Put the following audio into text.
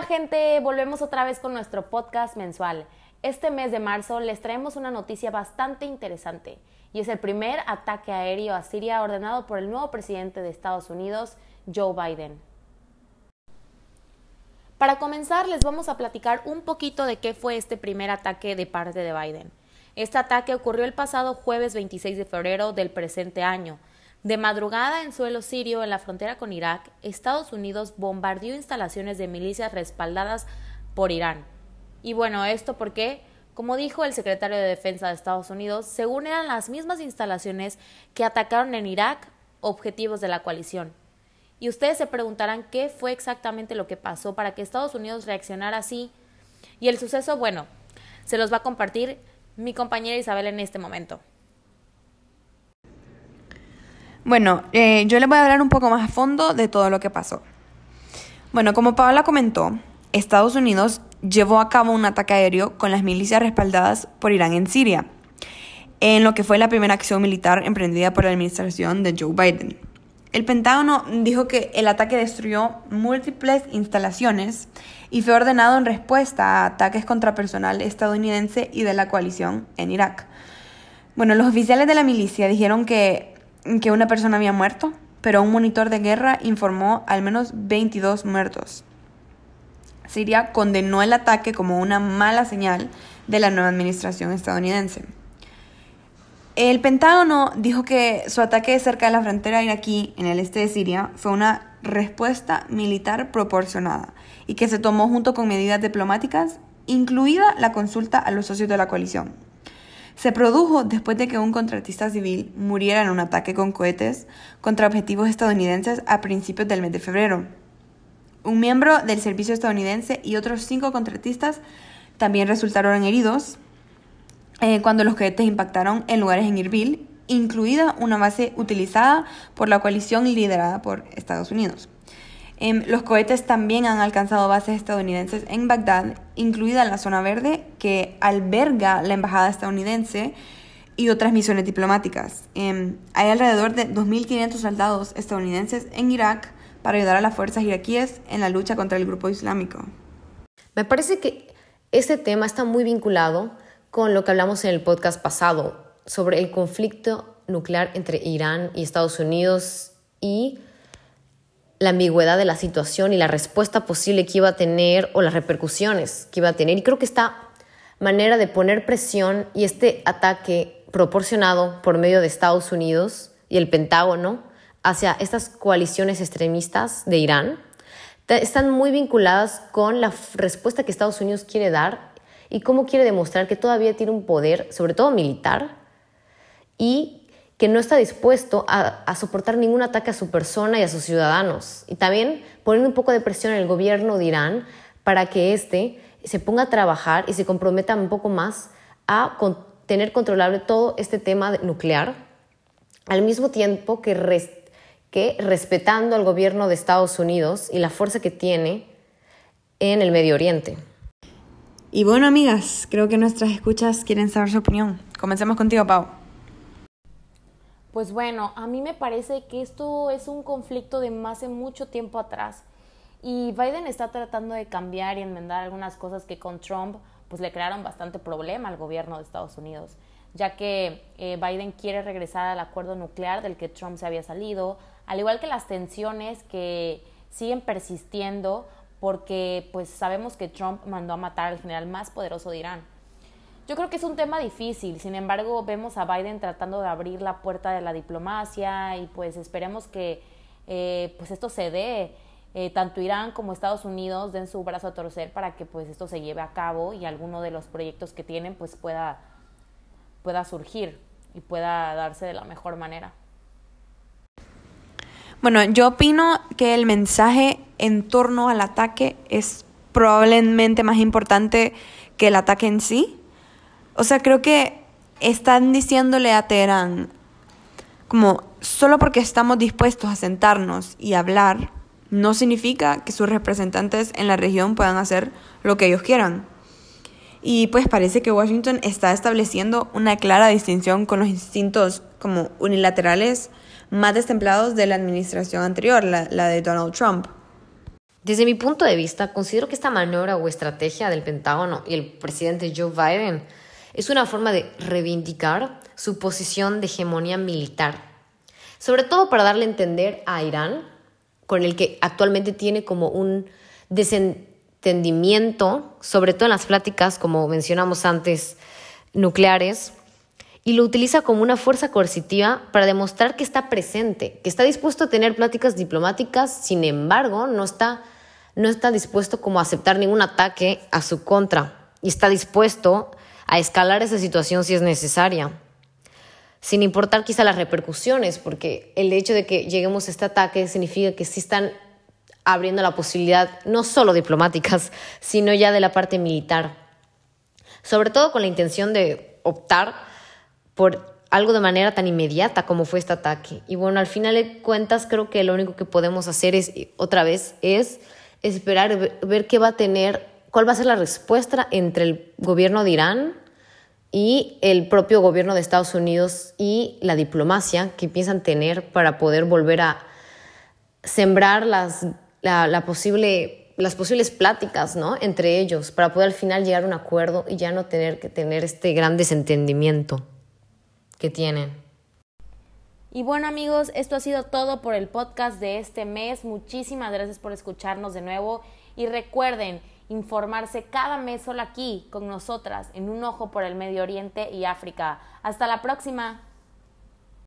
Hola gente, volvemos otra vez con nuestro podcast mensual. Este mes de marzo les traemos una noticia bastante interesante y es el primer ataque aéreo a Siria ordenado por el nuevo presidente de Estados Unidos, Joe Biden. Para comenzar, les vamos a platicar un poquito de qué fue este primer ataque de parte de Biden. Este ataque ocurrió el pasado jueves 26 de febrero del presente año, de madrugada en suelo sirio, en la frontera con Irak, Estados Unidos bombardeó instalaciones de milicias respaldadas por Irán. Y bueno, esto porque, como dijo el secretario de Defensa de Estados Unidos, según eran las mismas instalaciones que atacaron en Irak objetivos de la coalición. Y ustedes se preguntarán qué fue exactamente lo que pasó para que Estados Unidos reaccionara así. Y el suceso, bueno, se los va a compartir mi compañera Isabel en este momento. Bueno, eh, yo les voy a hablar un poco más a fondo de todo lo que pasó. Bueno, como Paola comentó, Estados Unidos llevó a cabo un ataque aéreo con las milicias respaldadas por Irán en Siria, en lo que fue la primera acción militar emprendida por la administración de Joe Biden. El Pentágono dijo que el ataque destruyó múltiples instalaciones y fue ordenado en respuesta a ataques contra personal estadounidense y de la coalición en Irak. Bueno, los oficiales de la milicia dijeron que que una persona había muerto, pero un monitor de guerra informó al menos 22 muertos. Siria condenó el ataque como una mala señal de la nueva administración estadounidense. El Pentágono dijo que su ataque cerca de la frontera iraquí, en el este de Siria, fue una respuesta militar proporcionada y que se tomó junto con medidas diplomáticas, incluida la consulta a los socios de la coalición se produjo después de que un contratista civil muriera en un ataque con cohetes contra objetivos estadounidenses a principios del mes de febrero. Un miembro del servicio estadounidense y otros cinco contratistas también resultaron heridos eh, cuando los cohetes impactaron en lugares en Irbil, incluida una base utilizada por la coalición liderada por Estados Unidos. Em, los cohetes también han alcanzado bases estadounidenses en Bagdad, incluida la zona verde que alberga la embajada estadounidense y otras misiones diplomáticas. Em, hay alrededor de 2.500 soldados estadounidenses en Irak para ayudar a las fuerzas iraquíes en la lucha contra el grupo islámico. Me parece que este tema está muy vinculado con lo que hablamos en el podcast pasado sobre el conflicto nuclear entre Irán y Estados Unidos y la ambigüedad de la situación y la respuesta posible que iba a tener o las repercusiones que iba a tener. Y creo que esta manera de poner presión y este ataque proporcionado por medio de Estados Unidos y el Pentágono hacia estas coaliciones extremistas de Irán están muy vinculadas con la respuesta que Estados Unidos quiere dar y cómo quiere demostrar que todavía tiene un poder, sobre todo militar, y que no está dispuesto a, soportar ningún ataque a su persona y a sus ciudadanos. Y también poniendo un poco de presión el gobierno de Irán para que éste se ponga a trabajar y se comprometa un poco más a tener controlable todo este tema nuclear, al mismo tiempo que, que respetando al gobierno de Estados Unidos y la fuerza que tiene en el Medio Oriente. Y bueno, amigas, creo que nuestras escuchas quieren saber su opinión. Comencemos contigo, Pau. Pues bueno, a mí me parece que esto es un conflicto de más de mucho tiempo atrás y Biden está tratando de cambiar y enmendar algunas cosas que con Trump pues le crearon bastante problema al gobierno de Estados Unidos, ya que eh, Biden quiere regresar al acuerdo nuclear del que Trump se había salido, al igual que las tensiones que siguen persistiendo porque pues sabemos que Trump mandó a matar al general más poderoso de Irán. Yo creo que es un tema difícil, sin embargo vemos a Biden tratando de abrir la puerta de la diplomacia y pues esperemos que eh, pues esto se dé, eh, tanto Irán como Estados Unidos den su brazo a torcer para que pues esto se lleve a cabo y alguno de los proyectos que tienen pues pueda, pueda surgir y pueda darse de la mejor manera. Bueno, yo opino que el mensaje en torno al ataque es probablemente más importante que el ataque en sí. O sea, creo que están diciéndole a Teherán, como solo porque estamos dispuestos a sentarnos y hablar, no significa que sus representantes en la región puedan hacer lo que ellos quieran. Y pues parece que Washington está estableciendo una clara distinción con los instintos como unilaterales más destemplados de la administración anterior, la, la de Donald Trump. Desde mi punto de vista, considero que esta maniobra o estrategia del Pentágono y el presidente Joe Biden es una forma de reivindicar su posición de hegemonía militar, sobre todo para darle a entender a Irán, con el que actualmente tiene como un desentendimiento, sobre todo en las pláticas, como mencionamos antes, nucleares, y lo utiliza como una fuerza coercitiva para demostrar que está presente, que está dispuesto a tener pláticas diplomáticas, sin embargo, no está, no está dispuesto como a aceptar ningún ataque a su contra y está dispuesto a escalar esa situación si es necesaria, sin importar quizá las repercusiones, porque el hecho de que lleguemos a este ataque significa que sí están abriendo la posibilidad, no solo diplomáticas, sino ya de la parte militar, sobre todo con la intención de optar por algo de manera tan inmediata como fue este ataque. Y bueno, al final de cuentas creo que lo único que podemos hacer es, otra vez, es esperar, ver qué va a tener, cuál va a ser la respuesta entre el gobierno de Irán y el propio gobierno de Estados Unidos y la diplomacia que piensan tener para poder volver a sembrar las, la, posible, las posibles pláticas ¿no? entre ellos para poder al final llegar a un acuerdo y ya no tener que tener este gran desentendimiento que tienen. Y bueno amigos, esto ha sido todo por el podcast de este mes. Muchísimas gracias por escucharnos de nuevo y recuerden informarse cada mes solo aquí con nosotras en un ojo por el Medio Oriente y África. Hasta la próxima.